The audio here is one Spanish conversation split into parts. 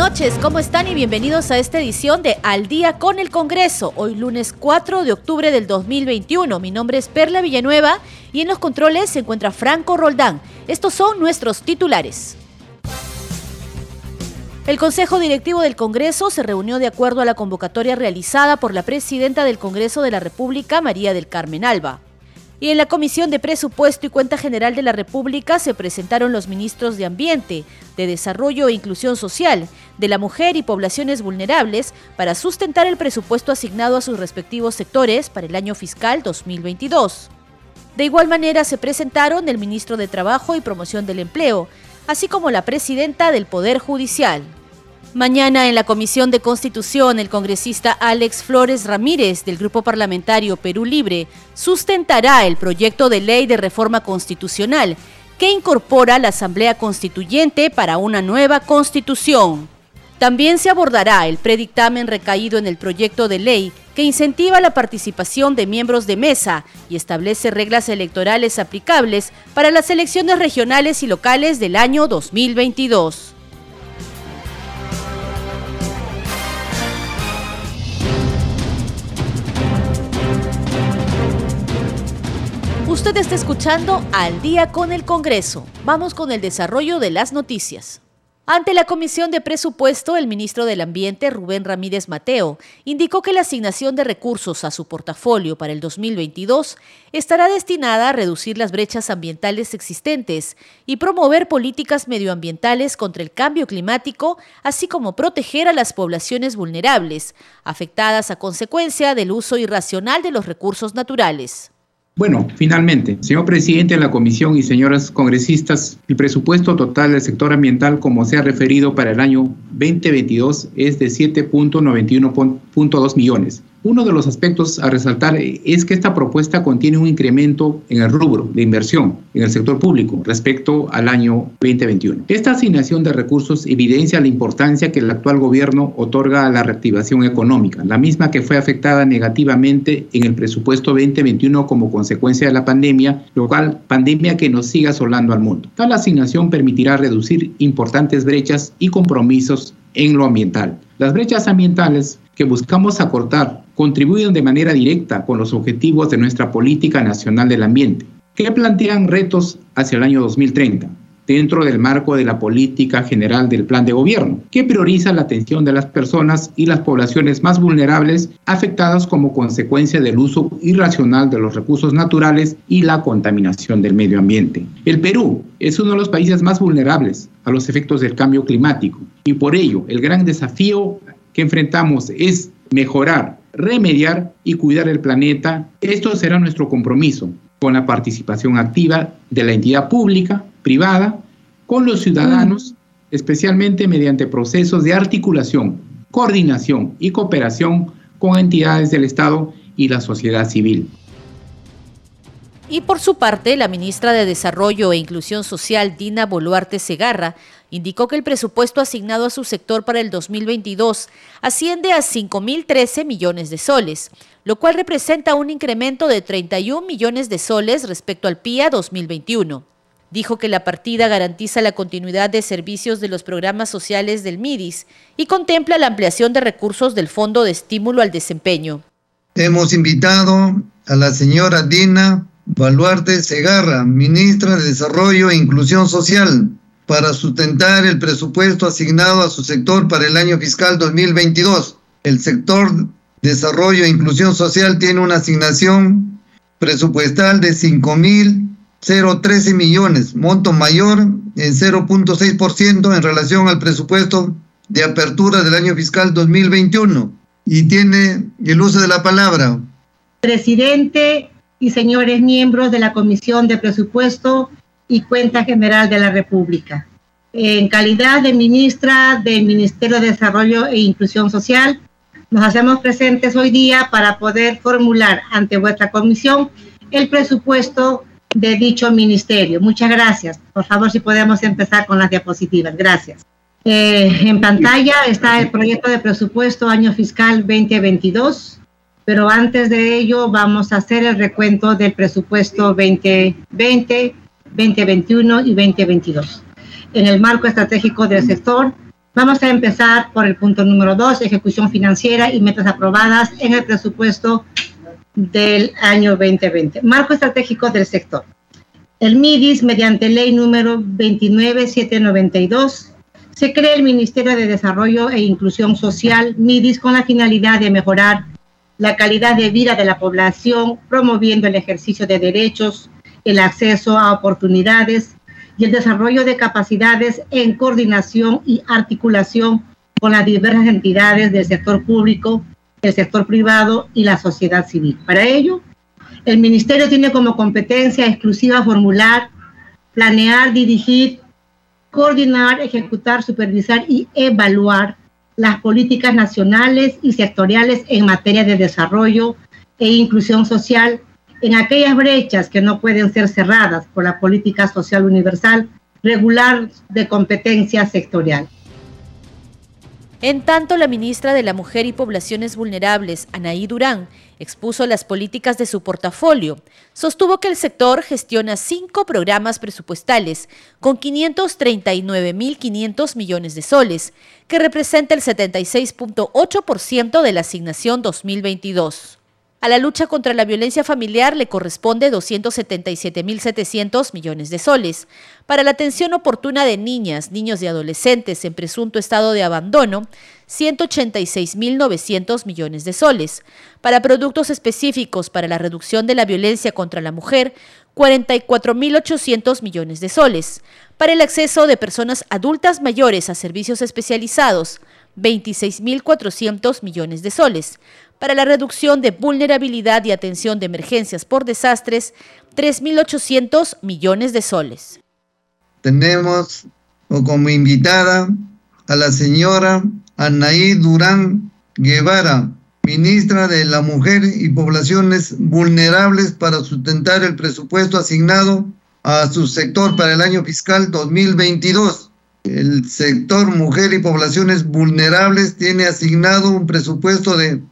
Noches, ¿cómo están? Y bienvenidos a esta edición de Al día con el Congreso, hoy lunes 4 de octubre del 2021. Mi nombre es Perla Villanueva y en los controles se encuentra Franco Roldán. Estos son nuestros titulares. El Consejo Directivo del Congreso se reunió de acuerdo a la convocatoria realizada por la presidenta del Congreso de la República, María del Carmen Alba. Y en la Comisión de Presupuesto y Cuenta General de la República se presentaron los ministros de Ambiente, de Desarrollo e Inclusión Social, de la Mujer y Poblaciones Vulnerables para sustentar el presupuesto asignado a sus respectivos sectores para el año fiscal 2022. De igual manera se presentaron el ministro de Trabajo y Promoción del Empleo, así como la presidenta del Poder Judicial. Mañana en la Comisión de Constitución, el congresista Alex Flores Ramírez del Grupo Parlamentario Perú Libre sustentará el proyecto de ley de reforma constitucional que incorpora la Asamblea Constituyente para una nueva constitución. También se abordará el predictamen recaído en el proyecto de ley que incentiva la participación de miembros de mesa y establece reglas electorales aplicables para las elecciones regionales y locales del año 2022. Usted está escuchando Al día con el Congreso. Vamos con el desarrollo de las noticias. Ante la Comisión de Presupuesto, el ministro del Ambiente, Rubén Ramírez Mateo, indicó que la asignación de recursos a su portafolio para el 2022 estará destinada a reducir las brechas ambientales existentes y promover políticas medioambientales contra el cambio climático, así como proteger a las poblaciones vulnerables, afectadas a consecuencia del uso irracional de los recursos naturales. Bueno, finalmente, señor presidente de la comisión y señoras congresistas, el presupuesto total del sector ambiental, como se ha referido para el año 2022, es de 7.91.2 millones uno de los aspectos a resaltar es que esta propuesta contiene un incremento en el rubro de inversión en el sector público respecto al año 2021. Esta asignación de recursos evidencia la importancia que el actual gobierno otorga a la reactivación económica, la misma que fue afectada negativamente en el presupuesto 2021 como consecuencia de la pandemia, lo cual pandemia que nos sigue asolando al mundo. Tal asignación permitirá reducir importantes brechas y compromisos en lo ambiental. Las brechas ambientales que buscamos acortar contribuyen de manera directa con los objetivos de nuestra política nacional del ambiente, que plantean retos hacia el año 2030 dentro del marco de la política general del plan de gobierno, que prioriza la atención de las personas y las poblaciones más vulnerables afectadas como consecuencia del uso irracional de los recursos naturales y la contaminación del medio ambiente. El Perú es uno de los países más vulnerables a los efectos del cambio climático y por ello el gran desafío que enfrentamos es mejorar, remediar y cuidar el planeta. Esto será nuestro compromiso con la participación activa de la entidad pública, privada, con los ciudadanos, especialmente mediante procesos de articulación, coordinación y cooperación con entidades del Estado y la sociedad civil. Y por su parte, la ministra de Desarrollo e Inclusión Social, Dina Boluarte Segarra, indicó que el presupuesto asignado a su sector para el 2022 asciende a 5.013 millones de soles, lo cual representa un incremento de 31 millones de soles respecto al PIA 2021. Dijo que la partida garantiza la continuidad de servicios de los programas sociales del MIDIS y contempla la ampliación de recursos del Fondo de Estímulo al Desempeño. Hemos invitado a la señora Dina Baluarte Segarra, ministra de Desarrollo e Inclusión Social, para sustentar el presupuesto asignado a su sector para el año fiscal 2022. El sector Desarrollo e Inclusión Social tiene una asignación presupuestal de 5.013 millones, monto mayor en 0.6% en relación al presupuesto de apertura del año fiscal 2021. Y tiene el uso de la palabra. Presidente y señores miembros de la Comisión de Presupuesto y Cuenta General de la República. en calidad de ministra del Ministerio de Desarrollo e Inclusión Social, nos hacemos presentes hoy día para poder formular ante vuestra comisión el presupuesto de dicho ministerio. Muchas gracias. Por favor, si podemos empezar con las diapositivas. Gracias. Eh, en pantalla está el proyecto de presupuesto año fiscal 2022, pero antes de ello vamos a hacer el recuento del presupuesto 2020, 2021 y 2022. En el marco estratégico del sector, vamos a empezar por el punto número 2, ejecución financiera y metas aprobadas en el presupuesto del año 2020. Marco estratégico del sector. El MIDIS, mediante ley número 29792, se crea el Ministerio de Desarrollo e Inclusión Social, MIDIS, con la finalidad de mejorar la calidad de vida de la población, promoviendo el ejercicio de derechos, el acceso a oportunidades y el desarrollo de capacidades en coordinación y articulación con las diversas entidades del sector público, el sector privado y la sociedad civil. Para ello, el Ministerio tiene como competencia exclusiva formular, planear, dirigir coordinar, ejecutar, supervisar y evaluar las políticas nacionales y sectoriales en materia de desarrollo e inclusión social en aquellas brechas que no pueden ser cerradas por la política social universal regular de competencia sectorial. En tanto, la ministra de la Mujer y Poblaciones Vulnerables, Anaí Durán, expuso las políticas de su portafolio. Sostuvo que el sector gestiona cinco programas presupuestales con 539.500 millones de soles, que representa el 76.8% de la asignación 2022. A la lucha contra la violencia familiar le corresponde 277.700 millones de soles. Para la atención oportuna de niñas, niños y adolescentes en presunto estado de abandono, 186.900 millones de soles. Para productos específicos para la reducción de la violencia contra la mujer, 44.800 millones de soles. Para el acceso de personas adultas mayores a servicios especializados, 26.400 millones de soles para la reducción de vulnerabilidad y atención de emergencias por desastres, 3.800 millones de soles. Tenemos como invitada a la señora Anaí Durán Guevara, ministra de la Mujer y Poblaciones Vulnerables para sustentar el presupuesto asignado a su sector para el año fiscal 2022. El sector Mujer y Poblaciones Vulnerables tiene asignado un presupuesto de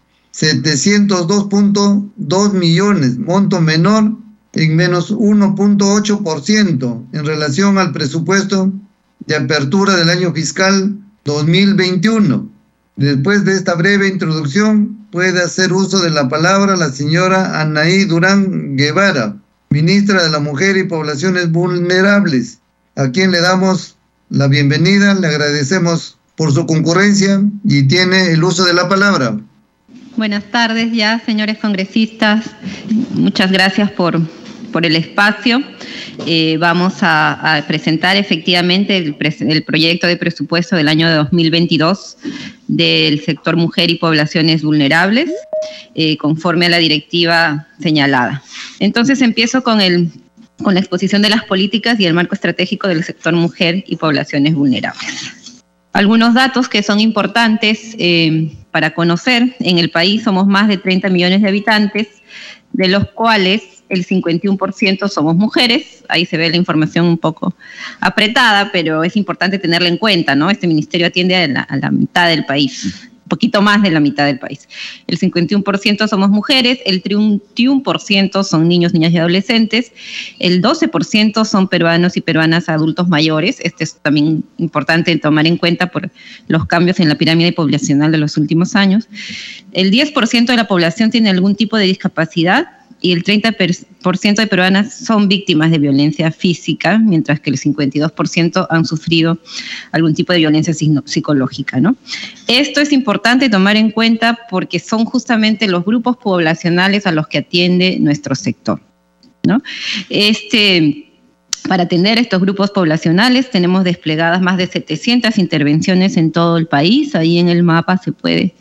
702.2 millones, monto menor en menos 1.8% en relación al presupuesto de apertura del año fiscal 2021. Después de esta breve introducción, puede hacer uso de la palabra la señora Anaí Durán Guevara, ministra de la Mujer y Poblaciones Vulnerables, a quien le damos la bienvenida, le agradecemos por su concurrencia y tiene el uso de la palabra. Buenas tardes ya, señores congresistas. Muchas gracias por, por el espacio. Eh, vamos a, presentar efectivamente el, proyecto de presupuesto del año 2022 del sector mujer y poblaciones vulnerables, eh, conforme a la directiva señalada. Entonces empiezo con, el, con la exposición de las políticas y el marco estratégico del sector mujer y poblaciones vulnerables. Algunos datos que son importantes. Eh, para conocer, en el país somos más de 30 millones de habitantes, de los cuales el 51% somos mujeres. Ahí se ve la información un poco apretada, pero es importante tenerla en cuenta, ¿no? Este ministerio atiende a la, mitad del país poquito más de la mitad del país. El 51% somos mujeres, el 31% son niños, niñas y adolescentes, el 12% son peruanos y peruanas adultos mayores. Este es también importante tomar en cuenta por los cambios en la pirámide poblacional de los últimos años. El 10% de la población tiene algún tipo de discapacidad y el 30% de peruanas son víctimas de violencia física, mientras que el 52% han sufrido algún tipo de violencia psicológica. ¿no? Esto es importante tomar en cuenta porque son justamente los grupos poblacionales a los que atiende nuestro sector. ¿no? Este, Para atender estos grupos poblacionales tenemos desplegadas más de 700 intervenciones en todo el país. Ahí en el mapa se puede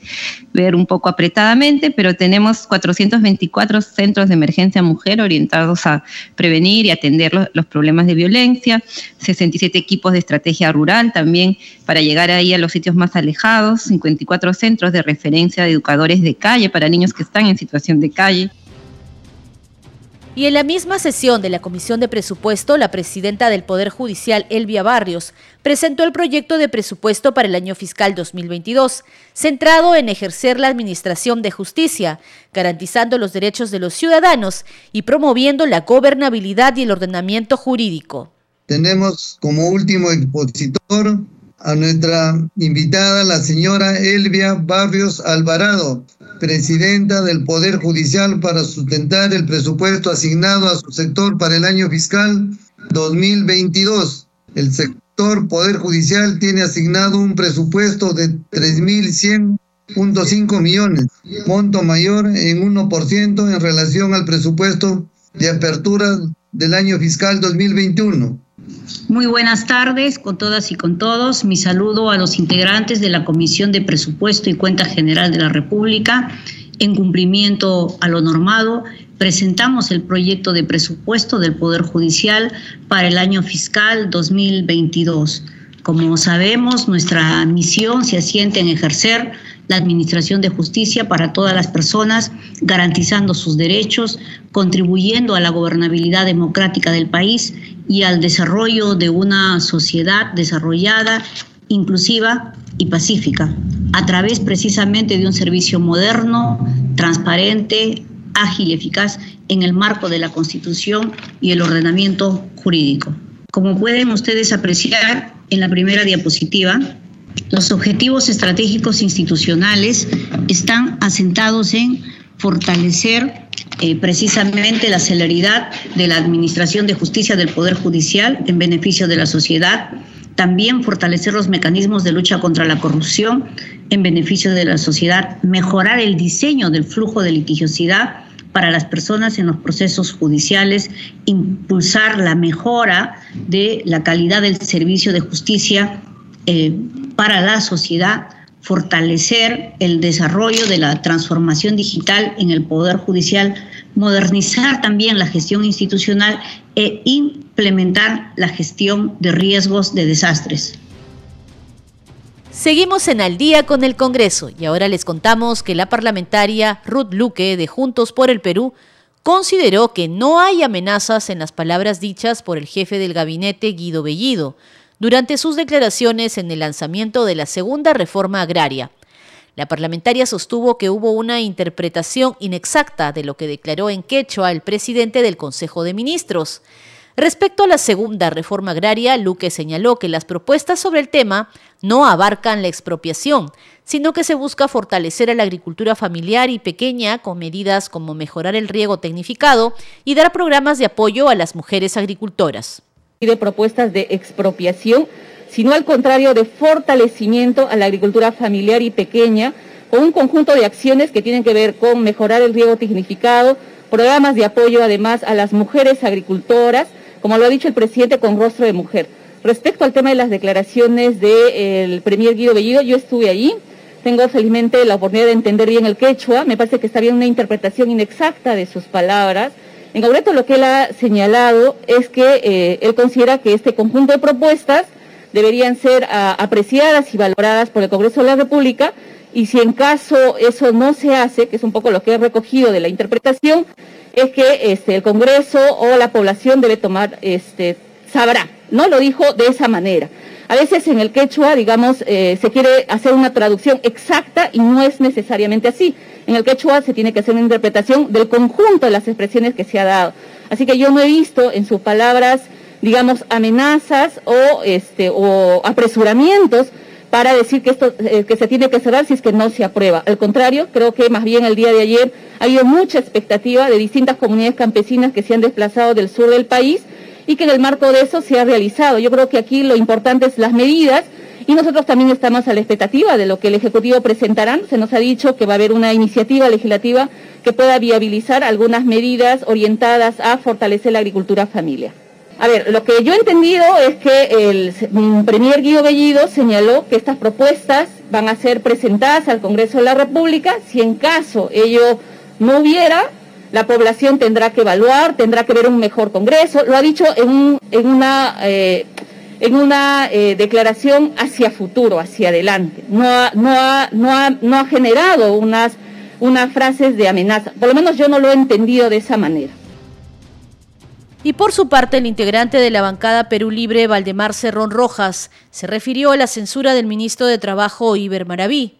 ver un poco apretadamente, pero tenemos 424 centros de emergencia mujer orientados a prevenir y atender los, problemas de violencia, 67 equipos de estrategia rural también para llegar ahí a los sitios más alejados, 54 centros de referencia de educadores de calle para niños que están en situación de calle. Y en la misma sesión de la Comisión de Presupuesto, la presidenta del Poder Judicial, Elvia Barrios, presentó el proyecto de presupuesto para el año fiscal 2022, centrado en ejercer la administración de justicia, garantizando los derechos de los ciudadanos y promoviendo la gobernabilidad y el ordenamiento jurídico. Tenemos como último expositor a nuestra invitada, la señora Elvia Barrios Alvarado, presidenta del Poder Judicial para sustentar el presupuesto asignado a su sector para el año fiscal 2022. El sector Poder Judicial tiene asignado un presupuesto de 3.100.5 millones, monto mayor en 1% en relación al presupuesto de apertura del año fiscal 2021. Muy buenas tardes con todas y con todos. Mi saludo a los integrantes de la Comisión de Presupuesto y Cuenta General de la República. En cumplimiento a lo normado, presentamos el proyecto de presupuesto del Poder Judicial para el año fiscal 2022. Como sabemos, nuestra misión se asienta en ejercer la administración de justicia para todas las personas, garantizando sus derechos, contribuyendo a la gobernabilidad democrática del país y al desarrollo de una sociedad desarrollada, inclusiva y pacífica, a través precisamente de un servicio moderno, transparente, ágil y eficaz en el marco de la Constitución y el ordenamiento jurídico. Como pueden ustedes apreciar en la primera diapositiva, los objetivos estratégicos institucionales están asentados en fortalecer eh, precisamente la celeridad de la Administración de Justicia del Poder Judicial en beneficio de la sociedad, también fortalecer los mecanismos de lucha contra la corrupción en beneficio de la sociedad, mejorar el diseño del flujo de litigiosidad para las personas en los procesos judiciales, impulsar la mejora de la calidad del servicio de justicia eh, para la sociedad, fortalecer el desarrollo de la transformación digital en el Poder Judicial, modernizar también la gestión institucional e implementar la gestión de riesgos de desastres. Seguimos en Al día con el Congreso y ahora les contamos que la parlamentaria Ruth Luque de Juntos por el Perú consideró que no hay amenazas en las palabras dichas por el jefe del gabinete Guido Bellido, durante sus declaraciones en el lanzamiento de la segunda reforma agraria. La parlamentaria sostuvo que hubo una interpretación inexacta de lo que declaró en quechua el presidente del Consejo de Ministros. Respecto a la segunda reforma agraria, Luque señaló que las propuestas sobre el tema no abarcan la expropiación, sino que se busca fortalecer a la agricultura familiar y pequeña con medidas como mejorar el riego tecnificado y dar programas de apoyo a las mujeres agricultoras de propuestas de expropiación, sino al contrario de fortalecimiento a la agricultura familiar y pequeña, con un conjunto de acciones que tienen que ver con mejorar el riego tecnificado, programas de apoyo además a las mujeres agricultoras, como lo ha dicho el presidente con rostro de mujer. Respecto al tema de las declaraciones del premier Guido Bellido, yo estuve allí, tengo felizmente la oportunidad de entender bien el quechua, me parece que está bien una interpretación inexacta de sus palabras, en concreto, lo que él ha señalado es que eh, él considera que este conjunto de propuestas deberían ser ah, apreciadas y valoradas por el Congreso de la República y si en caso eso no se hace, que es un poco lo que he recogido de la interpretación, es que este, el Congreso o la población debe tomar, este, sabrá, ¿no? Lo dijo de esa manera. A veces en el quechua, digamos, eh, se quiere hacer una traducción exacta y no es necesariamente así. En el quechua se tiene que hacer una interpretación del conjunto de las expresiones que se ha dado. Así que yo no he visto en sus palabras, digamos, amenazas o, este, o apresuramientos para decir que esto eh, que se tiene que cerrar si es que no se aprueba. Al contrario, creo que más bien el día de ayer ha habido mucha expectativa de distintas comunidades campesinas que se han desplazado del sur del país y que en el marco de eso se ha realizado. Yo creo que aquí lo importante es las medidas y nosotros también estamos a la expectativa de lo que el Ejecutivo presentará. Se nos ha dicho que va a haber una iniciativa legislativa que pueda viabilizar algunas medidas orientadas a fortalecer la agricultura familiar. A ver, lo que yo he entendido es que el premier Guido Bellido señaló que estas propuestas van a ser presentadas al Congreso de la República. Si en caso ello no hubiera, la población tendrá que evaluar, tendrá que ver un mejor Congreso. Lo ha dicho en, una, eh, en una eh, declaración hacia futuro, hacia adelante. No ha, no ha, no ha, no ha generado unas, unas frases de amenaza. Por lo menos yo no lo he entendido de esa manera. Y por su parte, el integrante de la bancada Perú Libre, Valdemar Cerrón Rojas, se refirió a la censura del ministro de Trabajo, Iber Maraví.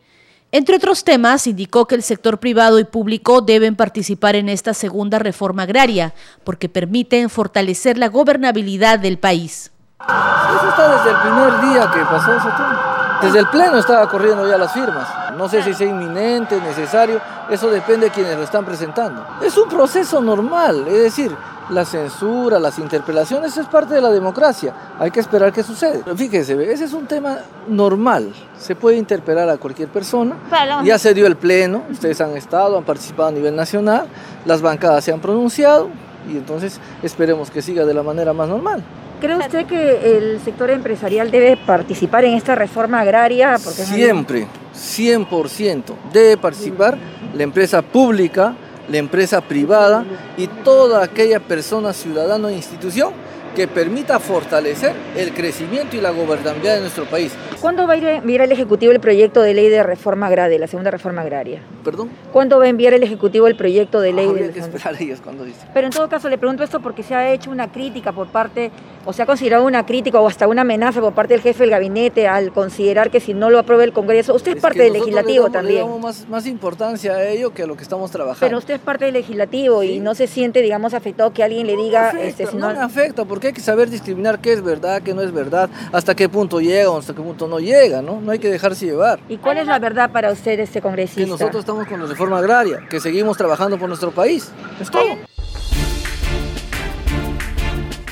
Entre otros temas, indicó que el sector privado y público deben participar en esta segunda reforma agraria, porque permiten fortalecer la gobernabilidad del país. Eso está desde el primer día que pasó ese tema. Desde el Pleno estaba corriendo ya las firmas. No sé si es inminente, necesario, eso depende de quienes lo están presentando. Es un proceso normal, es decir, la censura, las interpelaciones es parte de la democracia. Hay que esperar que sucede. Fíjese, ese es un tema normal. Se puede interpelar a cualquier persona. Ya se dio el pleno, ustedes han estado, han participado a nivel nacional, las bancadas se han pronunciado y entonces esperemos que siga de la manera más normal. ¿Cree usted que el sector empresarial debe participar en esta reforma agraria? Porque Siempre, 100%. Debe participar la empresa pública, la empresa privada y toda aquella persona, ciudadano e institución que permita fortalecer el crecimiento y la gobernabilidad de nuestro país. ¿Cuándo va a enviar el Ejecutivo el proyecto de ley de reforma agraria, la segunda reforma agraria? ¿Perdón? ¿Cuándo va a enviar el Ejecutivo el proyecto de ley? Habría que esperar ellos cuando dicen. Pero en todo caso le pregunto esto porque se ha hecho una crítica por parte, o se ha considerado una crítica o hasta una amenaza por parte del jefe del gabinete al considerar que si no lo aprueba el Congreso, usted es, parte del legislativo también. Le damos más, más, importancia a ello que a lo que estamos trabajando. Pero usted es parte del legislativo y no se siente, digamos, afectado que alguien le diga... este, si no, no me afecta porque hay que saber discriminar qué es verdad, qué no es verdad, hasta qué punto llega o hasta qué punto no llega, ¿no? No hay que dejarse llevar. ¿Y cuál es la verdad para usted, este congresista? Que nosotros estamos con la reforma agraria, que seguimos trabajando por nuestro país. Es todo.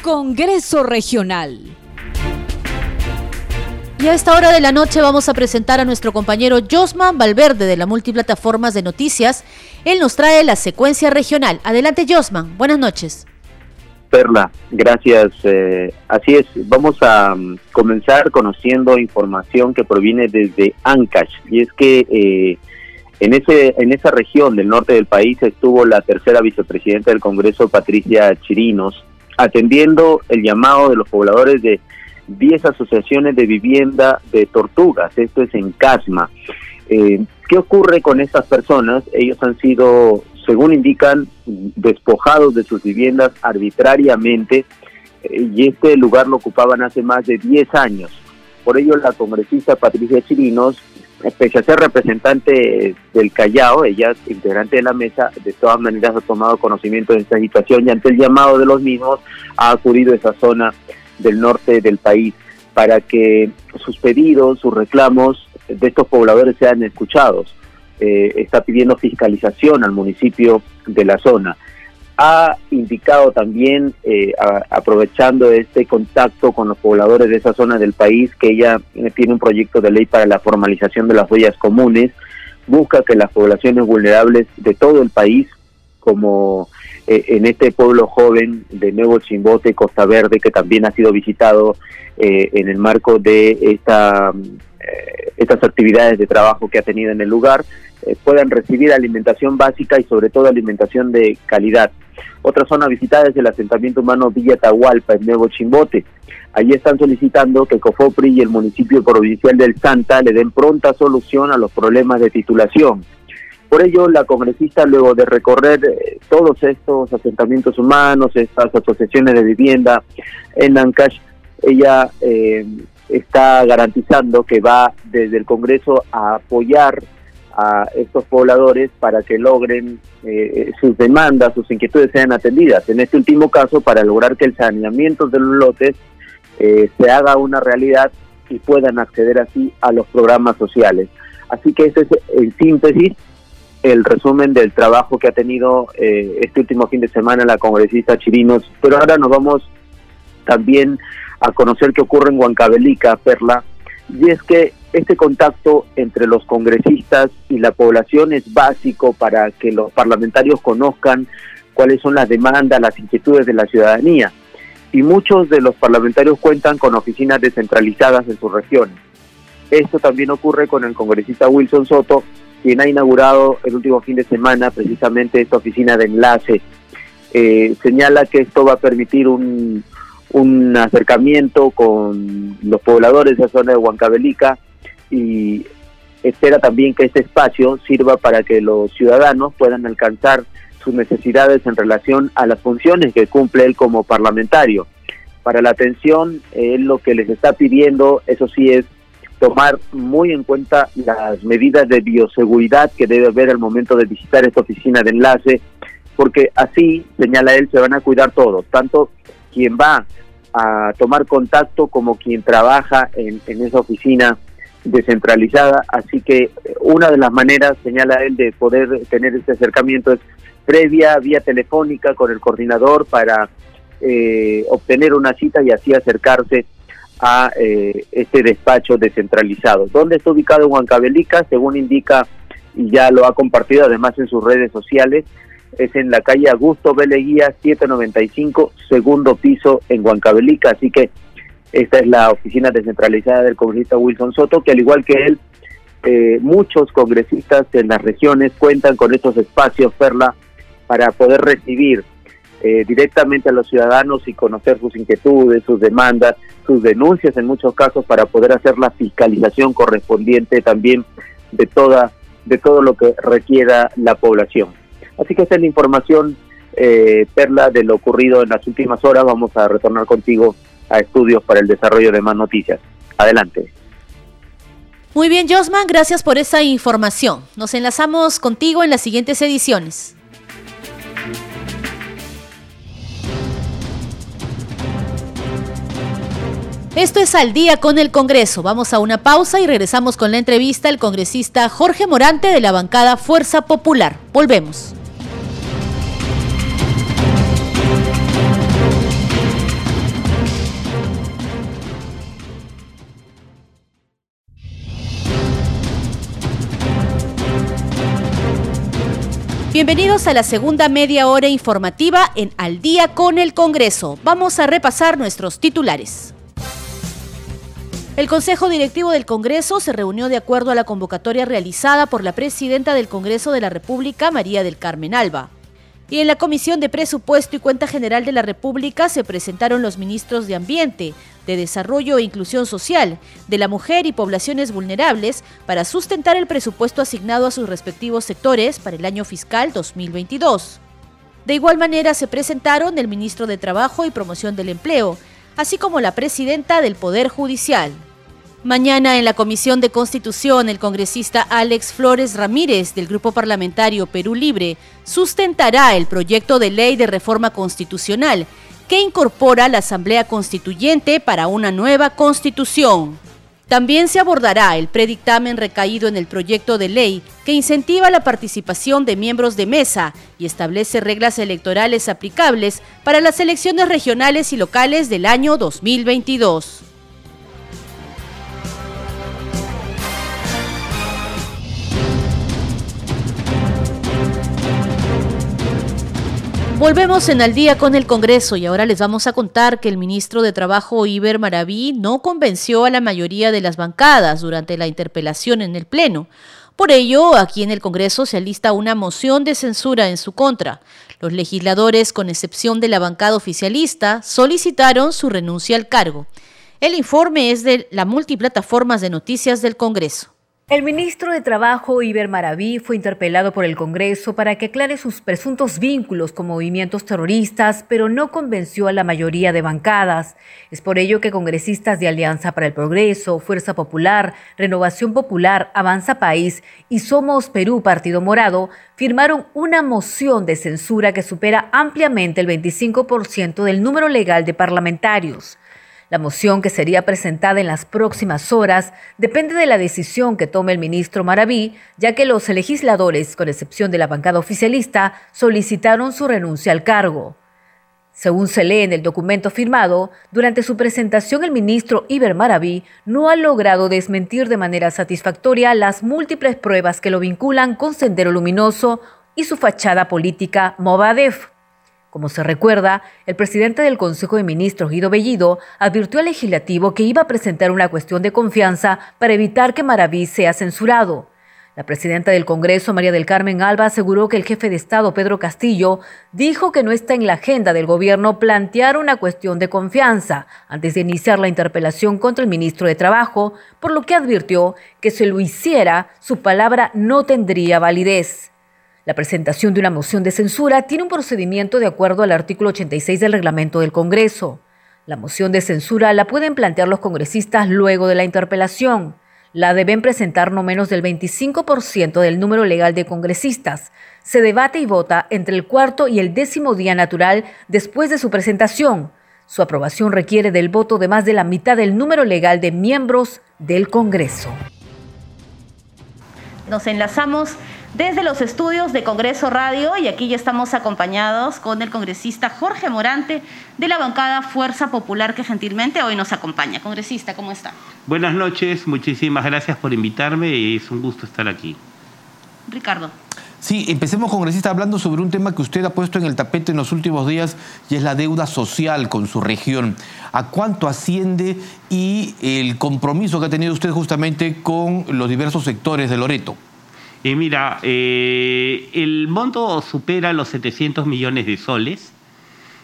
Congreso Regional. Y a esta hora de la noche vamos a presentar a nuestro compañero Josman Valverde de la Multiplataformas de Noticias. Él nos trae la secuencia regional. Adelante Josman, buenas noches. Perla, gracias. Eh, así es, vamos a mm, comenzar conociendo información que proviene desde Ancash. Y es que eh, en, ese, en esa región del norte del país estuvo la tercera vicepresidenta del Congreso, Patricia Chirinos, atendiendo el llamado de los pobladores de 10 asociaciones de vivienda de tortugas. Esto es en Casma. Eh, ¿Qué ocurre con estas personas? Ellos han sido según indican, despojados de sus viviendas arbitrariamente eh, y este lugar lo ocupaban hace más de 10 años. Por ello, la congresista Patricia Chirinos, pese a ser representante del Callao, ella es integrante de la mesa, de todas maneras ha tomado conocimiento de esta situación y ante el llamado de los mismos ha acudido a esa zona del norte del país para que sus pedidos, sus reclamos de estos pobladores sean escuchados. Eh, está pidiendo fiscalización al municipio de la zona. Ha indicado también, eh, aprovechando este contacto con los pobladores de esa zona del país, que ella eh, tiene un proyecto de ley para la formalización de las huellas comunes, busca que las poblaciones vulnerables de todo el país, como en este pueblo joven de Nuevo Chimbote, Costa Verde, que también ha sido visitado en el marco de esta estas actividades de trabajo que ha tenido en el lugar, eh, puedan recibir alimentación básica y sobre todo alimentación de calidad. Otra zona visitada es el asentamiento humano Villa Tahualpa, en Nuevo Chimbote. Allí están solicitando que COFOPRI y el municipio provincial del Santa le den pronta solución a los problemas de titulación. Por ello, la congresista, luego de recorrer eh, todos estos asentamientos humanos, estas asociaciones de vivienda en Ancash, ella eh, está garantizando que va desde el Congreso a apoyar a estos pobladores para que logren eh, sus demandas, sus inquietudes sean atendidas. En este último caso, para lograr que el saneamiento de los lotes eh, se haga una realidad y puedan acceder así a los programas sociales. Así que ese es en síntesis el resumen del trabajo que ha tenido eh, este último fin de semana la congresista Chirinos. Pero ahora nos vamos también a conocer qué ocurre en Huancavelica, Perla, y es que este contacto entre los congresistas y la población es básico para que los parlamentarios conozcan cuáles son las demandas, las inquietudes de la ciudadanía. y muchos de los parlamentarios cuentan con oficinas descentralizadas en sus regiones. Esto también ocurre con el congresista Wilson Soto, quien ha inaugurado el último fin de semana precisamente esta oficina de enlace. Eh, señala que esto va a permitir un, un acercamiento con los pobladores de la zona de Huancavelica y espera también que este espacio sirva para que los ciudadanos puedan alcanzar sus necesidades en relación a las funciones que cumple él como parlamentario. Para la atención, él lo que les está pidiendo, eso sí, es tomar muy en cuenta las medidas de bioseguridad que debe haber al momento de visitar esta oficina de enlace, porque así, señala él, se van a cuidar todos, tanto quien va a tomar contacto como quien trabaja en, esa oficina descentralizada. Así que eh, una de las maneras, señala él, de poder tener este acercamiento es previa vía telefónica con el coordinador para eh, obtener una cita y así acercarse a eh, este despacho descentralizado. ¿Dónde está ubicado en Huancavelica? Según indica y ya lo ha compartido además en sus redes sociales, es en la calle Augusto Beleguía 795, segundo piso en Huancavelica. Así que esta es la oficina descentralizada del congresista Wilson Soto, que al igual que él, eh, muchos congresistas en las regiones cuentan con estos espacios, Perla, para poder recibir eh, directamente a los ciudadanos y conocer sus inquietudes, sus demandas, sus denuncias en muchos casos para poder hacer la fiscalización correspondiente también de toda de todo lo que requiera la población. Así que esta es la información, eh, Perla, de lo ocurrido en las últimas horas. Vamos a retornar contigo a estudios para el desarrollo de más noticias. Adelante. Muy bien, Josman, gracias por esa información. Nos enlazamos contigo en las siguientes ediciones. Esto es al día con el Congreso. Vamos a una pausa y regresamos con la entrevista al congresista Jorge Morante de la bancada Fuerza Popular. Volvemos. Bienvenidos a la segunda media hora informativa en Al día con el Congreso. Vamos a repasar nuestros titulares. El Consejo Directivo del Congreso se reunió de acuerdo a la convocatoria realizada por la presidenta del Congreso de la República, María del Carmen Alba. Y en la Comisión de Presupuesto y Cuenta General de la República se presentaron los ministros de Ambiente, de Desarrollo e Inclusión Social, de la Mujer y Poblaciones Vulnerables para sustentar el presupuesto asignado a sus respectivos sectores para el año fiscal 2022. De igual manera se presentaron el ministro de Trabajo y Promoción del Empleo, así como la presidenta del Poder Judicial. Mañana en la Comisión de Constitución, el congresista Alex Flores Ramírez del Grupo Parlamentario Perú Libre sustentará el proyecto de ley de reforma constitucional que incorpora la Asamblea Constituyente para una nueva constitución. También se abordará el predictamen recaído en el proyecto de ley que incentiva la participación de miembros de mesa y establece reglas electorales aplicables para las elecciones regionales y locales del año 2022. Volvemos en al día con el Congreso y ahora les vamos a contar que el ministro de Trabajo Iber Maraví no convenció a la mayoría de las bancadas durante la interpelación en el Pleno. Por ello, aquí en el Congreso se alista una moción de censura en su contra. Los legisladores, con excepción de la bancada oficialista, solicitaron su renuncia al cargo. El informe es de la multiplataformas de noticias del Congreso. El ministro de Trabajo, Iber Maraví, fue interpelado por el Congreso para que aclare sus presuntos vínculos con movimientos terroristas, pero no convenció a la mayoría de bancadas. Es por ello que congresistas de Alianza para el Progreso, Fuerza Popular, Renovación Popular, Avanza País y Somos Perú Partido Morado firmaron una moción de censura que supera ampliamente el 25% del número legal de parlamentarios. La moción que sería presentada en las próximas horas depende de la decisión que tome el ministro Maraví, ya que los legisladores, con excepción de la bancada oficialista, solicitaron su renuncia al cargo. Según se lee en el documento firmado, durante su presentación el ministro Iber Maraví no ha logrado desmentir de manera satisfactoria las múltiples pruebas que lo vinculan con Sendero Luminoso y su fachada política Movadef. Como se recuerda, el presidente del Consejo de Ministros, Guido Bellido, advirtió al legislativo que iba a presentar una cuestión de confianza para evitar que Maraví sea censurado. La presidenta del Congreso, María del Carmen Alba, aseguró que el jefe de Estado, Pedro Castillo, dijo que no está en la agenda del gobierno plantear una cuestión de confianza antes de iniciar la interpelación contra el ministro de Trabajo, por lo que advirtió que si lo hiciera, su palabra no tendría validez. La presentación de una moción de censura tiene un procedimiento de acuerdo al artículo 86 del reglamento del Congreso. La moción de censura la pueden plantear los congresistas luego de la interpelación. La deben presentar no menos del 25% del número legal de congresistas. Se debate y vota entre el cuarto y el décimo día natural después de su presentación. Su aprobación requiere del voto de más de la mitad del número legal de miembros del Congreso. Nos enlazamos desde los estudios de Congreso Radio y aquí ya estamos acompañados con el congresista Jorge Morante de la bancada Fuerza Popular que gentilmente hoy nos acompaña. Congresista, ¿cómo está? Buenas noches, muchísimas gracias por invitarme, es un gusto estar aquí. Ricardo. Sí, empecemos, congresista, hablando sobre un tema que usted ha puesto en el tapete en los últimos días y es la deuda social con su región. ¿A cuánto asciende y el compromiso que ha tenido usted justamente con los diversos sectores de Loreto? Eh, mira, eh, el monto supera los 700 millones de soles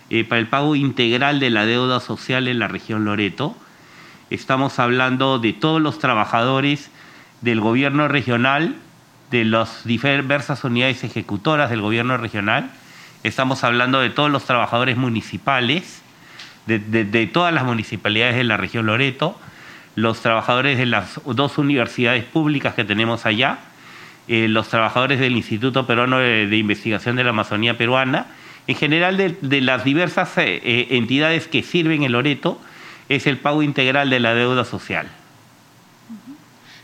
eh, para el pago integral de la deuda social en la región Loreto. Estamos hablando de todos los trabajadores del gobierno regional, de las diversas unidades ejecutoras del gobierno regional. Estamos hablando de todos los trabajadores municipales, de, de todas las municipalidades de la región Loreto, los trabajadores de las dos universidades públicas que tenemos allá, eh, los trabajadores del Instituto Peruano de, Investigación de la Amazonía Peruana, en general de, las diversas eh, eh, entidades que sirven en Loreto, es el pago integral de la deuda social.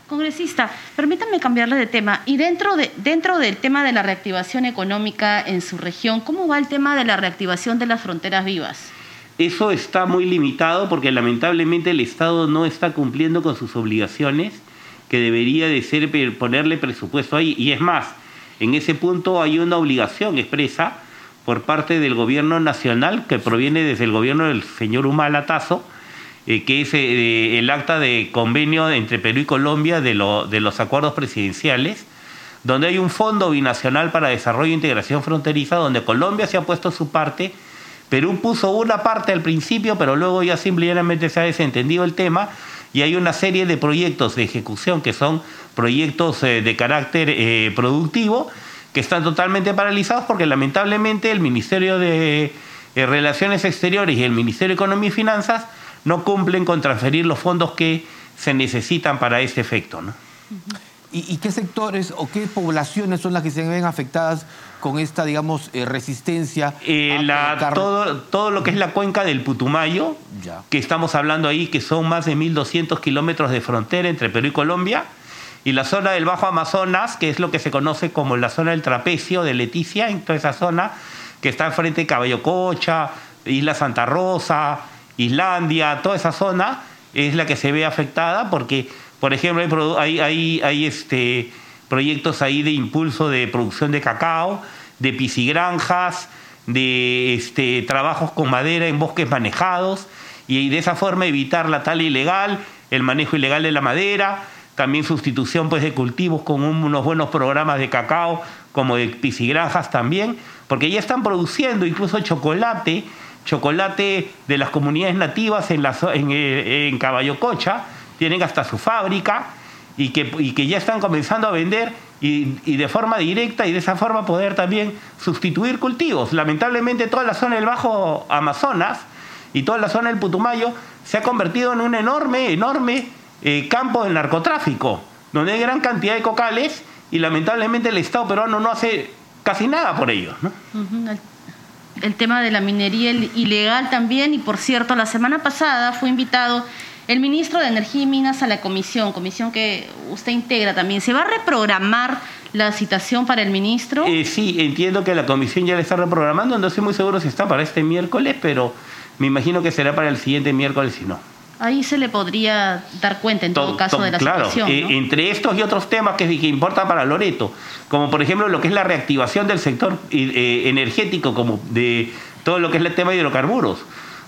Congresista, permítanme cambiarle de tema. Y dentro, de, dentro del tema de la reactivación económica en su región, ¿cómo va el tema de la reactivación de las fronteras vivas? Eso está muy limitado porque lamentablemente el Estado no está cumpliendo con sus obligaciones que debería de ser ponerle presupuesto ahí. Y es más, en ese punto hay una obligación expresa por parte del gobierno nacional que proviene desde el gobierno del señor Humala Tazo, eh, que es eh, el acta de convenio entre Perú y Colombia de, de los acuerdos presidenciales, donde hay un fondo binacional para desarrollo e integración fronteriza, donde Colombia se ha puesto su parte, Perú puso una parte al principio, pero luego ya simplemente se ha desentendido el tema y hay una serie de proyectos de ejecución que son proyectos eh, de carácter eh, productivo que están totalmente paralizados porque lamentablemente el Ministerio de eh, Relaciones Exteriores y el Ministerio de Economía y Finanzas no cumplen con transferir los fondos que se necesitan para este efecto. ¿no? ¿Y, qué sectores o qué poblaciones son las que se ven afectadas con esta, digamos, eh, resistencia? Eh, todo, todo lo que es la cuenca del Putumayo, que estamos hablando ahí, que son más de 1.200 kilómetros de frontera entre Perú y Colombia, y la zona del Bajo Amazonas, que es lo que se conoce como la zona del trapecio de Leticia, en toda esa zona, que está enfrente de Caballo Cocha, Isla Santa Rosa, Islandia, toda esa zona es la que se ve afectada porque por ejemplo, hay, hay, hay, este, proyectos ahí de impulso de producción de cacao, de piscigranjas, de este, trabajos con madera en bosques manejados y de esa forma evitar la tala ilegal, el manejo ilegal de la madera, también sustitución pues, de cultivos con unos buenos programas de cacao como de piscigranjas también, porque ya están produciendo incluso chocolate, chocolate de las comunidades nativas en, la, en, eh, en Caballo Cocha, tienen hasta su fábrica y que, que ya están comenzando a vender y, de forma directa y de esa forma poder también sustituir cultivos. Lamentablemente toda la zona del Bajo Amazonas y toda la zona del Putumayo se ha convertido en un enorme, enorme eh, campo del narcotráfico, donde hay gran cantidad de cocales y lamentablemente el Estado peruano no hace casi nada por ellos. el tema de la minería ilegal también y por cierto la semana pasada fue invitado el ministro de Energía y Minas a la comisión, comisión que usted integra también. ¿Se va a reprogramar la citación para el ministro? Eh, sí, entiendo que la comisión ya le está reprogramando, no estoy muy seguro si está para este miércoles, pero me imagino que será para el siguiente miércoles si no. Ahí se le podría dar cuenta en todo, caso de la claro, situación. Eh, entre estos y otros temas que, que, importan para Loreto, como por ejemplo lo que es la reactivación del sector eh, energético como de todo lo que es el tema de hidrocarburos,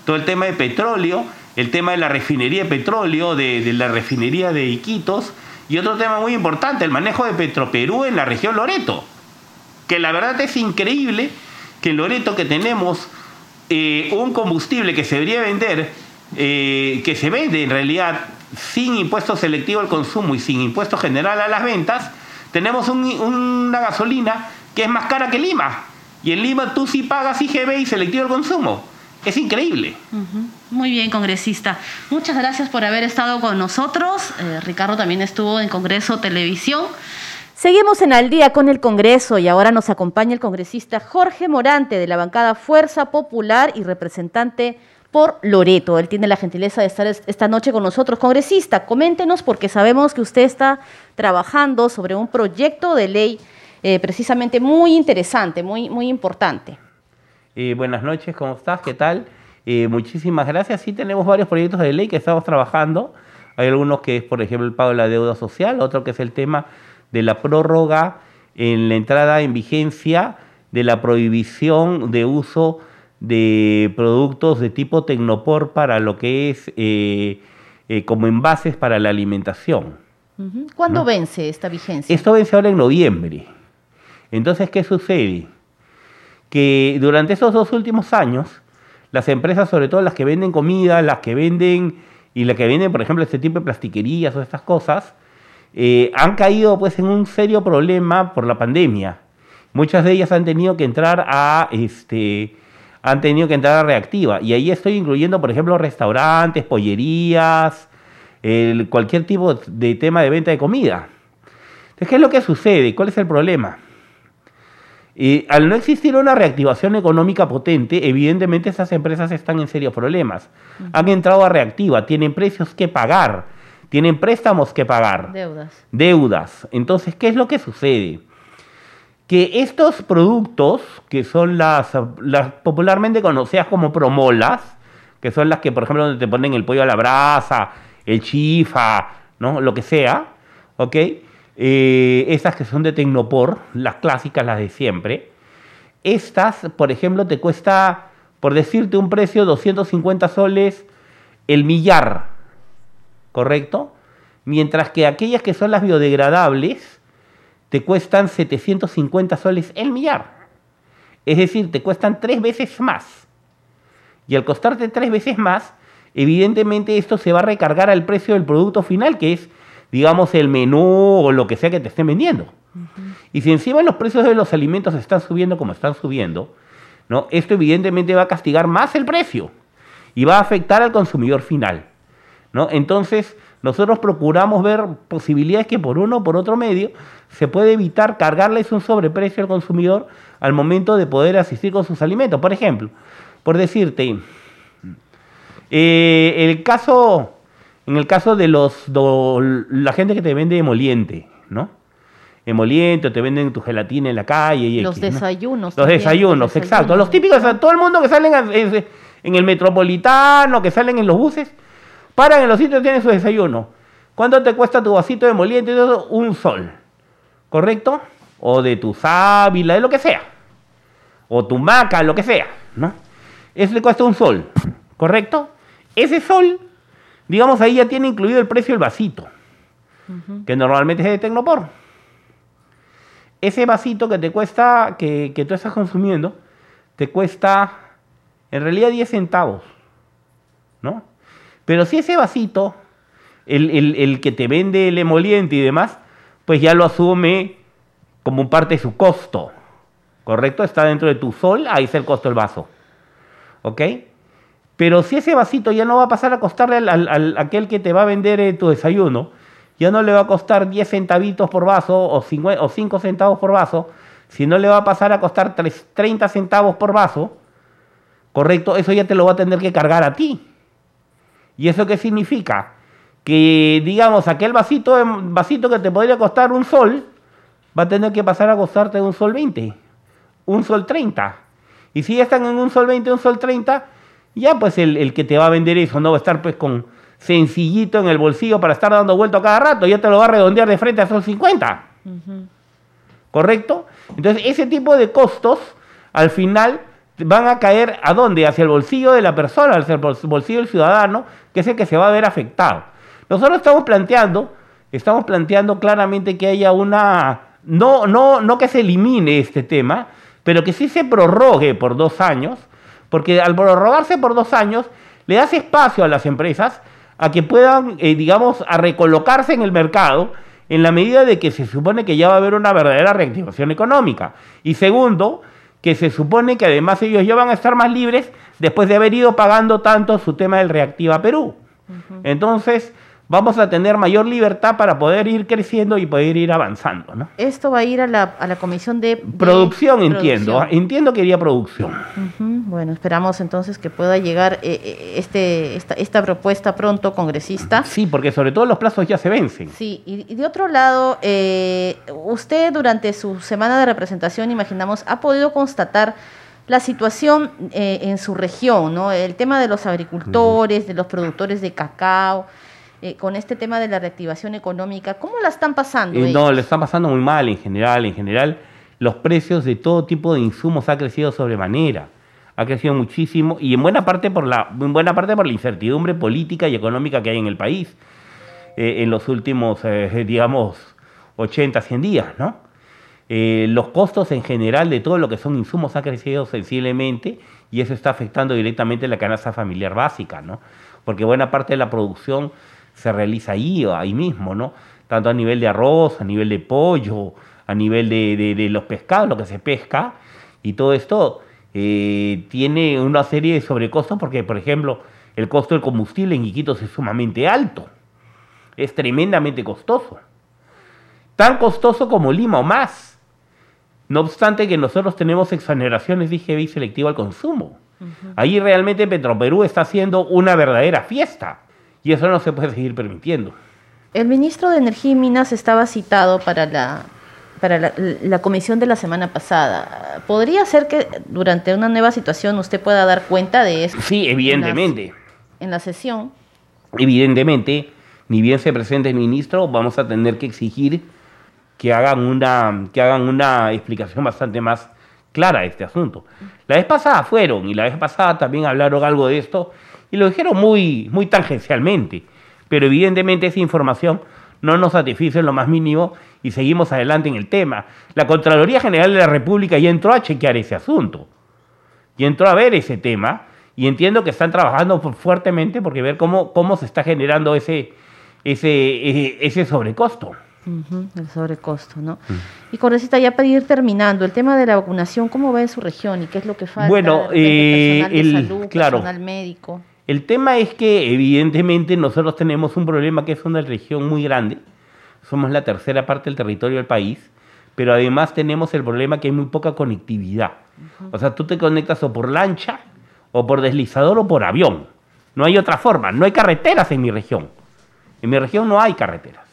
todo el tema de petróleo, el tema de la refinería de petróleo, de, la refinería de Iquitos, y otro tema muy importante, el manejo de Petroperú en la región Loreto, que la verdad es increíble que en Loreto que tenemos eh, un combustible que se debería vender, eh, que se vende en realidad sin impuesto selectivo al consumo y sin impuesto general a las ventas, tenemos una gasolina que es más cara que Lima. Y en Lima tú sí pagas IGB y selectivo al consumo. Es increíble. Muy bien, congresista. Muchas gracias por haber estado con nosotros. Eh, Ricardo también estuvo en Congreso Televisión. Seguimos en Al día con el Congreso y ahora nos acompaña el congresista Jorge Morante de la bancada Fuerza Popular y representante por Loreto. Él tiene la gentileza de estar esta noche con nosotros. Congresista, coméntenos porque sabemos que usted está trabajando sobre un proyecto de ley eh, precisamente muy interesante, muy, muy importante. Eh, buenas noches, ¿cómo estás? ¿Qué tal? Eh, muchísimas gracias. Sí, tenemos varios proyectos de ley que estamos trabajando. Hay algunos que es, por ejemplo, el pago de la deuda social, otro que es el tema de la prórroga en la entrada en vigencia de la prohibición de uso de productos de tipo tecnopor para lo que es eh, eh, como envases para la alimentación. ¿Cuándo vence esta vigencia? Esto vence ahora en noviembre. Entonces, ¿qué sucede? Que durante esos dos últimos años, las empresas, sobre todo las que venden comida, las que venden y las que venden, por ejemplo, este tipo de plastiquerías o estas cosas, eh, han caído pues en un serio problema por la pandemia. Muchas de ellas han tenido que entrar a este han tenido que entrar a reactiva y ahí estoy incluyendo por ejemplo restaurantes, pollerías, cualquier tipo de tema de venta de comida. Entonces, ¿qué es lo que sucede? ¿Cuál es el problema? Eh, al no existir una reactivación económica potente, evidentemente esas empresas están en serios problemas. Han entrado a reactiva, tienen precios que pagar tienen préstamos que pagar. Deudas. Deudas. Entonces, ¿qué es lo que sucede? Que estos productos, que son las, las popularmente conocidas como promolas, que son las que, por ejemplo, donde te ponen el pollo a la brasa, el chifa, ¿no? Lo que sea, ¿ok? Eh, estas que son de Tecnopor, las clásicas, las de siempre. Estas, por ejemplo, te cuesta, por decirte un precio, 250 soles el millar. ¿correcto? Mientras que aquellas que son las biodegradables te cuestan 750 soles el millar. Es decir, te cuestan tres veces más. Y al costarte tres veces más, evidentemente esto se va a recargar al precio del producto final, que es, digamos, el menú o lo que sea que te estén vendiendo. Y si encima los precios de los alimentos están subiendo como están subiendo, ¿no? esto evidentemente va a castigar más el precio y va a afectar al consumidor final. ¿no? Entonces, nosotros procuramos ver posibilidades que por uno o por otro medio se puede evitar cargarles un sobreprecio al consumidor al momento de poder asistir con sus alimentos. Por ejemplo, por decirte, eh, el caso, en el caso de los la gente que te vende emoliente, ¿no? Emoliente, te venden tu gelatina en la calle. Y los desayunos. Los desayunos, exacto. Los típicos, todo el mundo que salen en el metropolitano, que salen en los buses, Paran en los sitios, tienen su desayuno. ¿Cuánto te cuesta tu vasito de moliente? Un sol. ¿Correcto? O de tu sábila, de lo que sea. O tu maca, lo que sea. ¿no? Eso le cuesta un sol. ¿Correcto? Ese sol, digamos, ahí ya tiene incluido el precio del vasito. Que normalmente es de Tecnopor. Ese vasito que te cuesta, que, que tú estás consumiendo, te cuesta en realidad 10 centavos. ¿No? Pero si ese vasito, el, que te vende el emoliente y demás, pues ya lo asume como parte de su costo. ¿Correcto? Está dentro de tu sol, ahí es el costo del vaso. ¿Ok? Pero si ese vasito ya no va a pasar a costarle al, aquel que te va a vender eh, tu desayuno, ya no le va a costar 10 centavitos por vaso o 5, centavos por vaso, sino le va a pasar a costar 30 centavos por vaso, ¿correcto? Eso ya te lo va a tener que cargar a ti. ¿Y eso qué significa? Que, digamos, aquel vasito, vasito que te podría costar un sol, va a tener que pasar a costarte un sol 20, un sol 30. Y si ya están en un sol 20, un sol 30, ya pues el, que te va a vender eso no va a estar pues con sencillito en el bolsillo para estar dando vuelta cada rato, ya te lo va a redondear de frente a sol 50. ¿Correcto? Entonces, ese tipo de costos, al final, van a caer a dónde? Hacia el bolsillo de la persona, hacia el bolsillo del ciudadano, que es el que se va a ver afectado. Nosotros estamos planteando, estamos planteando claramente que haya una, no, no, no que se elimine este tema, pero que sí se prorrogue por dos años, porque al prorrogarse por dos años le das espacio a las empresas a que puedan, eh, digamos, a recolocarse en el mercado en la medida de que se supone que ya va a haber una verdadera reactivación económica. Y segundo, que se supone que además ellos ya van a estar más libres después de haber ido pagando tanto su tema del Reactiva Perú. Entonces, vamos a tener mayor libertad para poder ir creciendo y poder ir avanzando. ¿no? Esto va a ir a la, a la comisión de... producción, entiendo. Entiendo que iría producción. Bueno, esperamos entonces que pueda llegar eh, eh, este, esta, esta, propuesta pronto, congresista. Sí, porque sobre todo los plazos ya se vencen. Sí, y, de otro lado, eh, usted durante su semana de representación, imaginamos, ha podido constatar la situación en su región, ¿no? El tema de los agricultores, de los productores de cacao. Eh, con este tema de la reactivación económica, ¿cómo la están pasando? Eh, no, le están pasando muy mal en general. En general, los precios de todo tipo de insumos han crecido sobremanera. Ha crecido muchísimo y en buena parte por la, en buena parte por la incertidumbre política y económica que hay en el país eh, en los últimos, digamos, 80, 100 días, ¿no? los costos en general de todo lo que son insumos han crecido sensiblemente y eso está afectando directamente la canasta familiar básica, ¿no? Porque buena parte de la producción se realiza ahí, ahí mismo, ¿no? Tanto a nivel de arroz, a nivel de pollo, a nivel de, los pescados, lo que se pesca, y todo esto eh, tiene una serie de sobrecostos porque, por ejemplo, el costo del combustible en Iquitos es sumamente alto, es tremendamente costoso, tan costoso como Lima o más. No obstante que nosotros tenemos exoneraciones de IGB selectivo al consumo. Ahí realmente Petroperú está haciendo una verdadera fiesta. Y eso no se puede seguir permitiendo. El ministro de Energía y Minas estaba citado para la, para la, comisión de la semana pasada. ¿Podría ser que durante una nueva situación usted pueda dar cuenta de eso? Sí, evidentemente. En la, sesión. Evidentemente, ni bien se presente el ministro, vamos a tener que exigir que hagan una, que hagan una explicación bastante más clara de este asunto. La vez pasada fueron, y la vez pasada también hablaron algo de esto, y lo dijeron muy, muy tangencialmente, pero evidentemente esa información no nos satisface en lo más mínimo y seguimos adelante en el tema. La Contraloría General de la República ya entró a chequear ese asunto, y entró a ver ese tema, y entiendo que están trabajando fuertemente porque ver cómo, cómo se está generando ese, ese, ese, sobrecosto. el sobrecosto, ¿no? Y Correcita, ya para ir terminando, el tema de la vacunación, ¿cómo va en su región y qué es lo que falta? Bueno, eh, personal de el, salud, claro, personal médico. El tema es que evidentemente nosotros tenemos un problema que es una región muy grande, somos la tercera parte del territorio del país, pero además tenemos el problema que hay muy poca conectividad. O sea, tú te conectas o por lancha, o por deslizador, o por avión. No hay otra forma, no hay carreteras en mi región. En mi región no hay carreteras.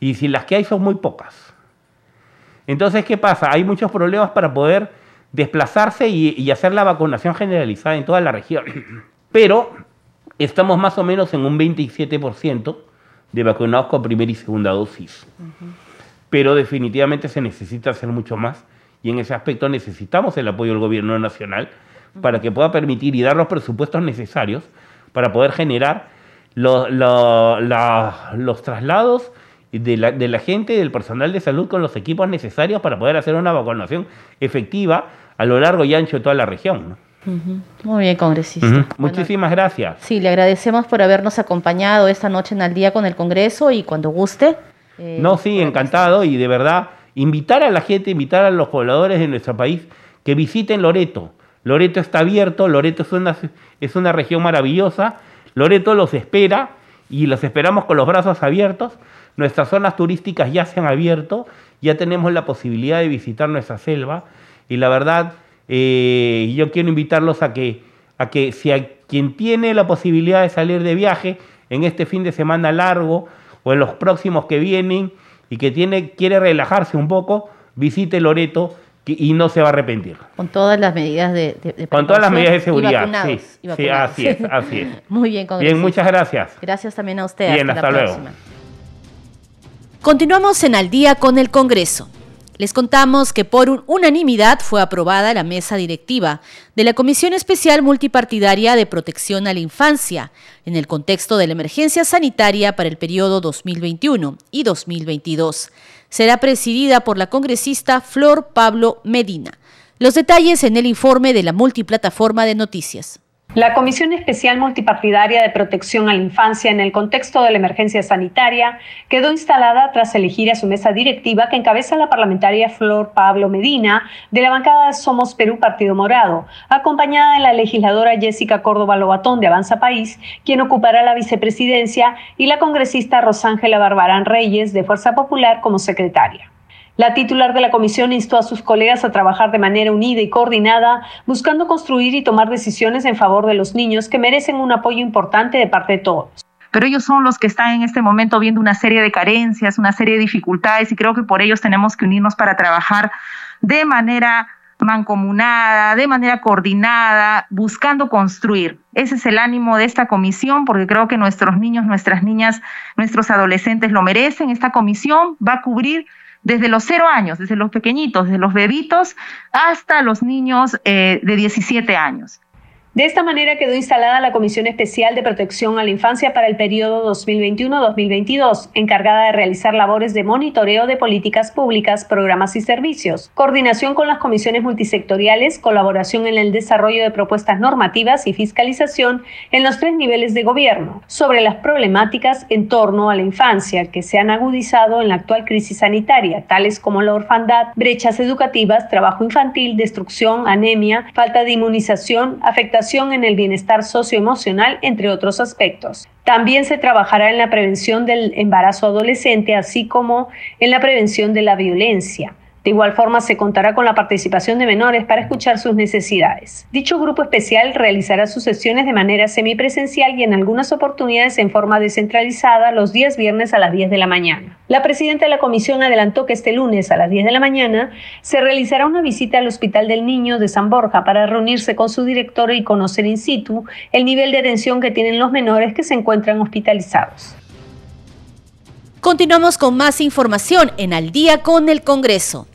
Y si las que hay son muy pocas. Entonces, ¿qué pasa? Hay muchos problemas para poder desplazarse y, y hacer la vacunación generalizada en toda la región. Pero estamos más o menos en un 27% de vacunados con primera y segunda dosis. Pero definitivamente se necesita hacer mucho más y en ese aspecto necesitamos el apoyo del gobierno nacional para que pueda permitir y dar los presupuestos necesarios para poder generar los traslados de la, de la gente, del personal de salud con los equipos necesarios para poder hacer una vacunación efectiva a lo largo y ancho de toda la región. Muy bien, congresista. Muchísimas gracias. Sí, le agradecemos por habernos acompañado esta noche en Al Día con el Congreso y cuando guste. Eh, no, sí, encantado y de verdad invitar a la gente, invitar a los pobladores de nuestro país que visiten Loreto. Loreto está abierto, Loreto es una, es una región maravillosa, Loreto los espera y los esperamos con los brazos abiertos. Nuestras zonas turísticas ya se han abierto, ya tenemos la posibilidad de visitar nuestra selva y la verdad eh, yo quiero invitarlos a que, a que si a quien tiene la posibilidad de salir de viaje en este fin de semana largo o en los próximos que vienen y que tiene, quiere relajarse un poco, visite Loreto y no se va a arrepentir. Con todas las medidas de, de, Con todas las medidas de seguridad. sí, sí, así es, así es. Muy bien, Bien, muchas gracias. Gracias también a usted. Bien, hasta, luego. Continuamos en Al día con el Congreso. Les contamos que por unanimidad fue aprobada la mesa directiva de la Comisión Especial Multipartidaria de Protección a la Infancia en el contexto de la emergencia sanitaria para el periodo 2021 y 2022. Será presidida por la congresista Flor Pablo Medina. Los detalles en el informe de la multiplataforma de noticias. La Comisión Especial Multipartidaria de Protección a la Infancia en el contexto de la emergencia sanitaria quedó instalada tras elegir a su mesa directiva que encabeza la parlamentaria Flor Pablo Medina de la bancada Somos Perú Partido Morado, acompañada de la legisladora Jessica Córdoba Lobatón de Avanza País, quien ocupará la vicepresidencia, y la congresista Rosángela Barbarán Reyes de Fuerza Popular como secretaria. La titular de la comisión instó a sus colegas a trabajar de manera unida y coordinada, buscando construir y tomar decisiones en favor de los niños que merecen un apoyo importante de parte de todos pero ellos son los que están en este momento viendo una serie de carencias, una serie de dificultades y creo que por ellos tenemos que unirnos para trabajar de manera mancomunada, de manera coordinada, buscando construir. Ese es el ánimo de esta comisión, porque creo que nuestros niños, nuestras niñas, nuestros adolescentes lo merecen. Esta comisión va a cubrir desde los cero años, desde los pequeñitos, desde los bebitos, hasta los niños eh, de 17 años. De esta manera quedó instalada la Comisión Especial de Protección a la Infancia para el periodo 2021-2022, encargada de realizar labores de monitoreo de políticas públicas, programas y servicios, coordinación con las comisiones multisectoriales, colaboración en el desarrollo de propuestas normativas y fiscalización en los tres niveles de gobierno sobre las problemáticas en torno a la infancia que se han agudizado en la actual crisis sanitaria, tales como la orfandad, brechas educativas, trabajo infantil, destrucción, anemia, falta de inmunización, afectación en el bienestar socioemocional, entre otros aspectos. También se trabajará en la prevención del embarazo adolescente, así como en la prevención de la violencia. De igual forma, se contará con la participación de menores para escuchar sus necesidades. Dicho grupo especial realizará sus sesiones de manera semipresencial y en algunas oportunidades en forma descentralizada los días viernes a las 10 de la mañana. La presidenta de la comisión adelantó que este lunes a las 10 de la mañana se realizará una visita al Hospital del Niño de San Borja para reunirse con su director y conocer in situ el nivel de atención que tienen los menores que se encuentran hospitalizados. Continuamos con más información en Al día con el Congreso.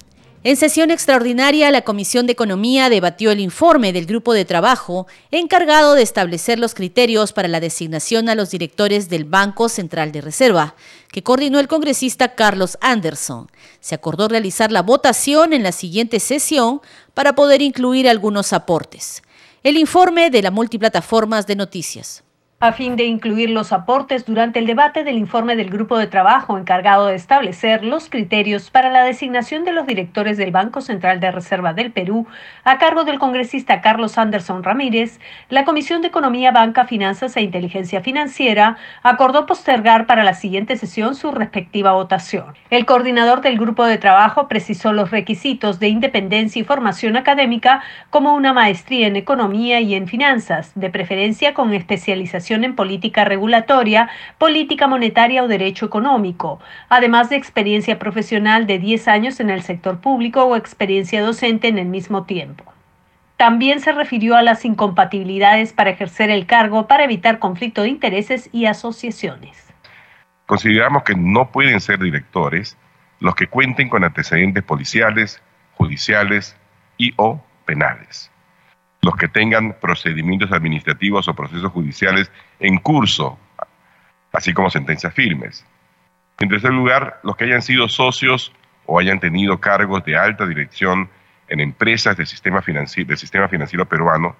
En sesión extraordinaria, la Comisión de Economía debatió el informe del grupo de trabajo encargado de establecer los criterios para la designación a los directores del Banco Central de Reserva, que coordinó el congresista Carlos Anderson. Se acordó realizar la votación en la siguiente sesión para poder incluir algunos aportes. El informe de la multiplataformas de noticias a fin de incluir los aportes durante el debate del informe del grupo de trabajo encargado de establecer los criterios para la designación de los directores del Banco Central de Reserva del Perú, a cargo del congresista Carlos Anderson Ramírez, la Comisión de Economía, Banca, Finanzas e Inteligencia Financiera acordó postergar para la siguiente sesión su respectiva votación. El coordinador del grupo de trabajo precisó los requisitos de independencia y formación académica como una maestría en economía y en finanzas, de preferencia con especialización en política regulatoria, política monetaria o derecho económico, además de experiencia profesional de 10 años en el sector público o experiencia docente en el mismo tiempo. También se refirió a las incompatibilidades para ejercer el cargo para evitar conflicto de intereses y asociaciones. Consideramos que no pueden ser directores los que cuenten con antecedentes policiales, judiciales y o penales los que tengan procedimientos administrativos o procesos judiciales en curso, así como sentencias firmes. En tercer lugar, los que hayan sido socios o hayan tenido cargos de alta dirección en empresas del sistema, financiero, del sistema financiero peruano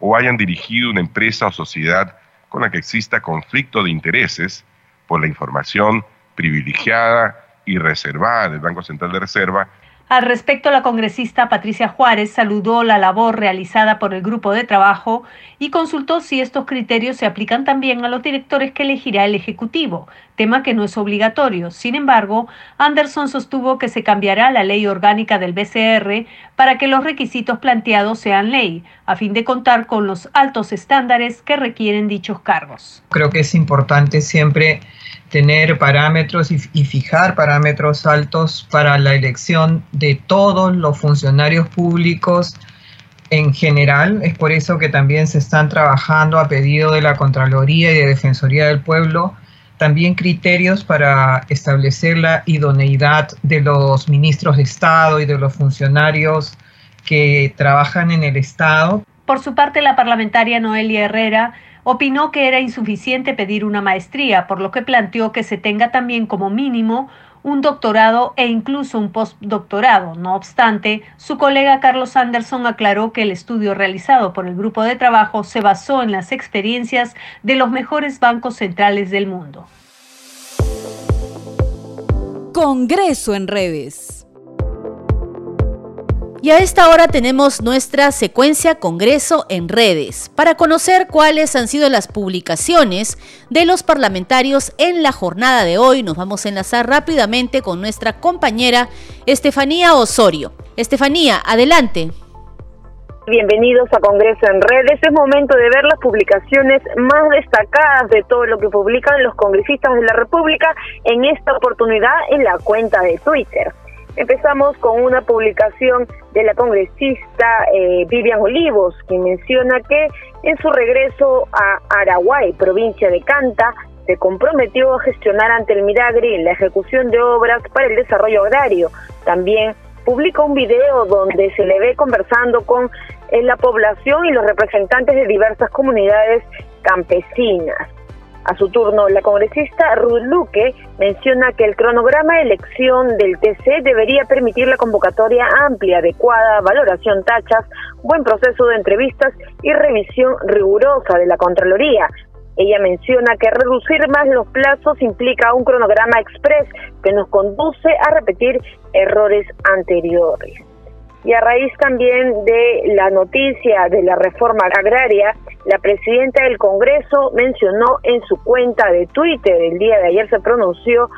o hayan dirigido una empresa o sociedad con la que exista conflicto de intereses por la información privilegiada y reservada del Banco Central de Reserva al respecto, la congresista Patricia Juárez saludó la labor realizada por el grupo de trabajo y consultó si estos criterios se aplican también a los directores que elegirá el Ejecutivo, tema que no es obligatorio. Sin embargo, Anderson sostuvo que se cambiará la ley orgánica del BCR para que los requisitos planteados sean ley, a fin de contar con los altos estándares que requieren dichos cargos. Creo que es importante siempre tener parámetros y, fijar parámetros altos para la elección de todos los funcionarios públicos en general. Es por eso que también se están trabajando a pedido de la Contraloría y de Defensoría del Pueblo también criterios para establecer la idoneidad de los ministros de Estado y de los funcionarios que trabajan en el Estado. Por su parte, la parlamentaria Noelia Herrera opinó que era insuficiente pedir una maestría, por lo que planteó que se tenga también como mínimo un doctorado e incluso un postdoctorado. No obstante, su colega Carlos Anderson aclaró que el estudio realizado por el grupo de trabajo se basó en las experiencias de los mejores bancos centrales del mundo. Congreso en redes. Y a esta hora tenemos nuestra secuencia Congreso en redes para conocer cuáles han sido las publicaciones de los parlamentarios en la jornada de hoy. Nos vamos a enlazar rápidamente con nuestra compañera Estefanía Osorio. Estefanía, adelante. Bienvenidos a Congreso en Redes. Es momento de ver las publicaciones más destacadas de todo lo que publican los congresistas de la República en esta oportunidad en la cuenta de Twitter. Empezamos con una publicación de la congresista eh, Vivian Olivos, quien menciona que en su regreso a Araguay, provincia de Canta, se comprometió a gestionar ante el Miragri la ejecución de obras para el desarrollo agrario. También publica un video donde se le ve conversando con eh, la población y los representantes de diversas comunidades campesinas. A su turno, la congresista Ruth Luque menciona que el cronograma de elección del TC debería permitir la convocatoria amplia, adecuada, valoración tachas, buen proceso de entrevistas y revisión rigurosa de la Contraloría. Ella menciona que reducir más los plazos implica un cronograma express que nos conduce a repetir errores anteriores. Y a raíz también de la noticia de la reforma agraria, la presidenta del Congreso mencionó en su cuenta de Twitter, el día de ayer se pronunció,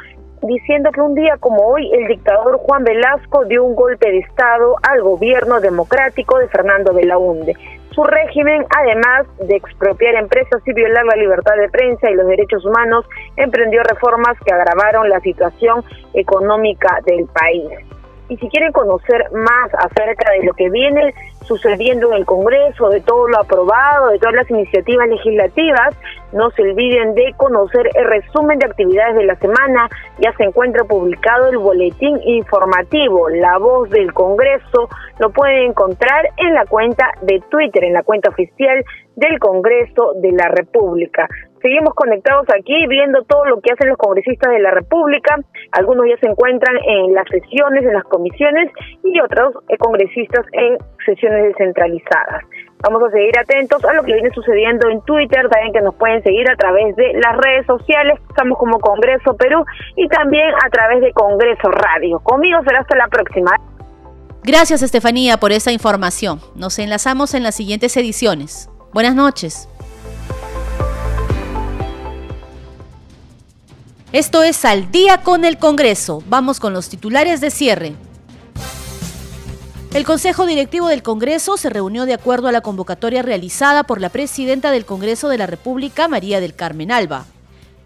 diciendo que un día como hoy el dictador Juan Velasco dio un golpe de Estado al gobierno democrático de Fernando Belaunde. Su régimen, además de expropiar empresas y violar la libertad de prensa y los derechos humanos, emprendió reformas que agravaron la situación económica del país. Y si quieren conocer más acerca de lo que viene sucediendo en el Congreso, de todo lo aprobado, de todas las iniciativas legislativas, no se olviden de conocer el resumen de actividades de la semana. Ya se encuentra publicado el boletín informativo La Voz del Congreso. Lo pueden encontrar en la cuenta de Twitter, en la cuenta oficial del Congreso de la República. Seguimos conectados aquí viendo todo lo que hacen los congresistas de la República. Algunos ya se encuentran en las sesiones, en las comisiones y otros eh, congresistas en sesiones descentralizadas. Vamos a seguir atentos a lo que viene sucediendo en Twitter, también que nos pueden seguir a través de las redes sociales, estamos como Congreso Perú y también a través de Congreso Radio. Conmigo será hasta la próxima. Gracias Estefanía por esa información. Nos enlazamos en las siguientes ediciones. Buenas noches. Esto es Al día con el Congreso. Vamos con los titulares de cierre. El Consejo Directivo del Congreso se reunió de acuerdo a la convocatoria realizada por la presidenta del Congreso de la República, María del Carmen Alba.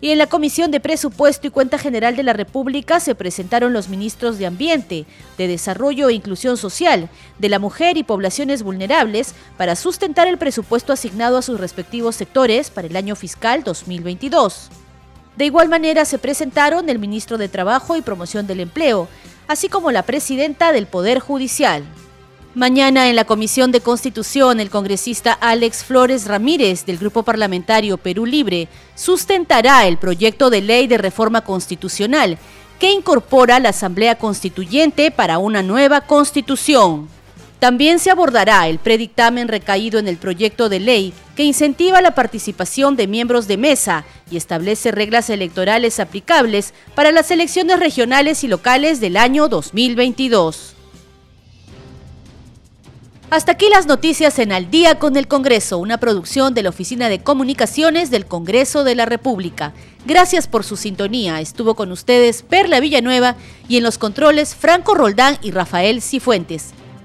Y en la Comisión de Presupuesto y Cuenta General de la República se presentaron los ministros de Ambiente, de Desarrollo e Inclusión Social, de la Mujer y Poblaciones Vulnerables para sustentar el presupuesto asignado a sus respectivos sectores para el año fiscal 2022. De igual manera se presentaron el ministro de Trabajo y Promoción del Empleo, así como la presidenta del Poder Judicial. Mañana en la Comisión de Constitución, el congresista Alex Flores Ramírez del Grupo Parlamentario Perú Libre sustentará el proyecto de ley de reforma constitucional que incorpora la Asamblea Constituyente para una nueva constitución. También se abordará el predictamen recaído en el proyecto de ley que incentiva la participación de miembros de mesa y establece reglas electorales aplicables para las elecciones regionales y locales del año 2022. Hasta aquí las noticias en Al día con el Congreso, una producción de la Oficina de Comunicaciones del Congreso de la República. Gracias por su sintonía. Estuvo con ustedes Perla Villanueva y en los controles Franco Roldán y Rafael Cifuentes.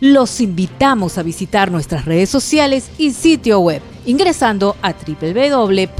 Los invitamos a visitar nuestras redes sociales y sitio web ingresando a www.go.p.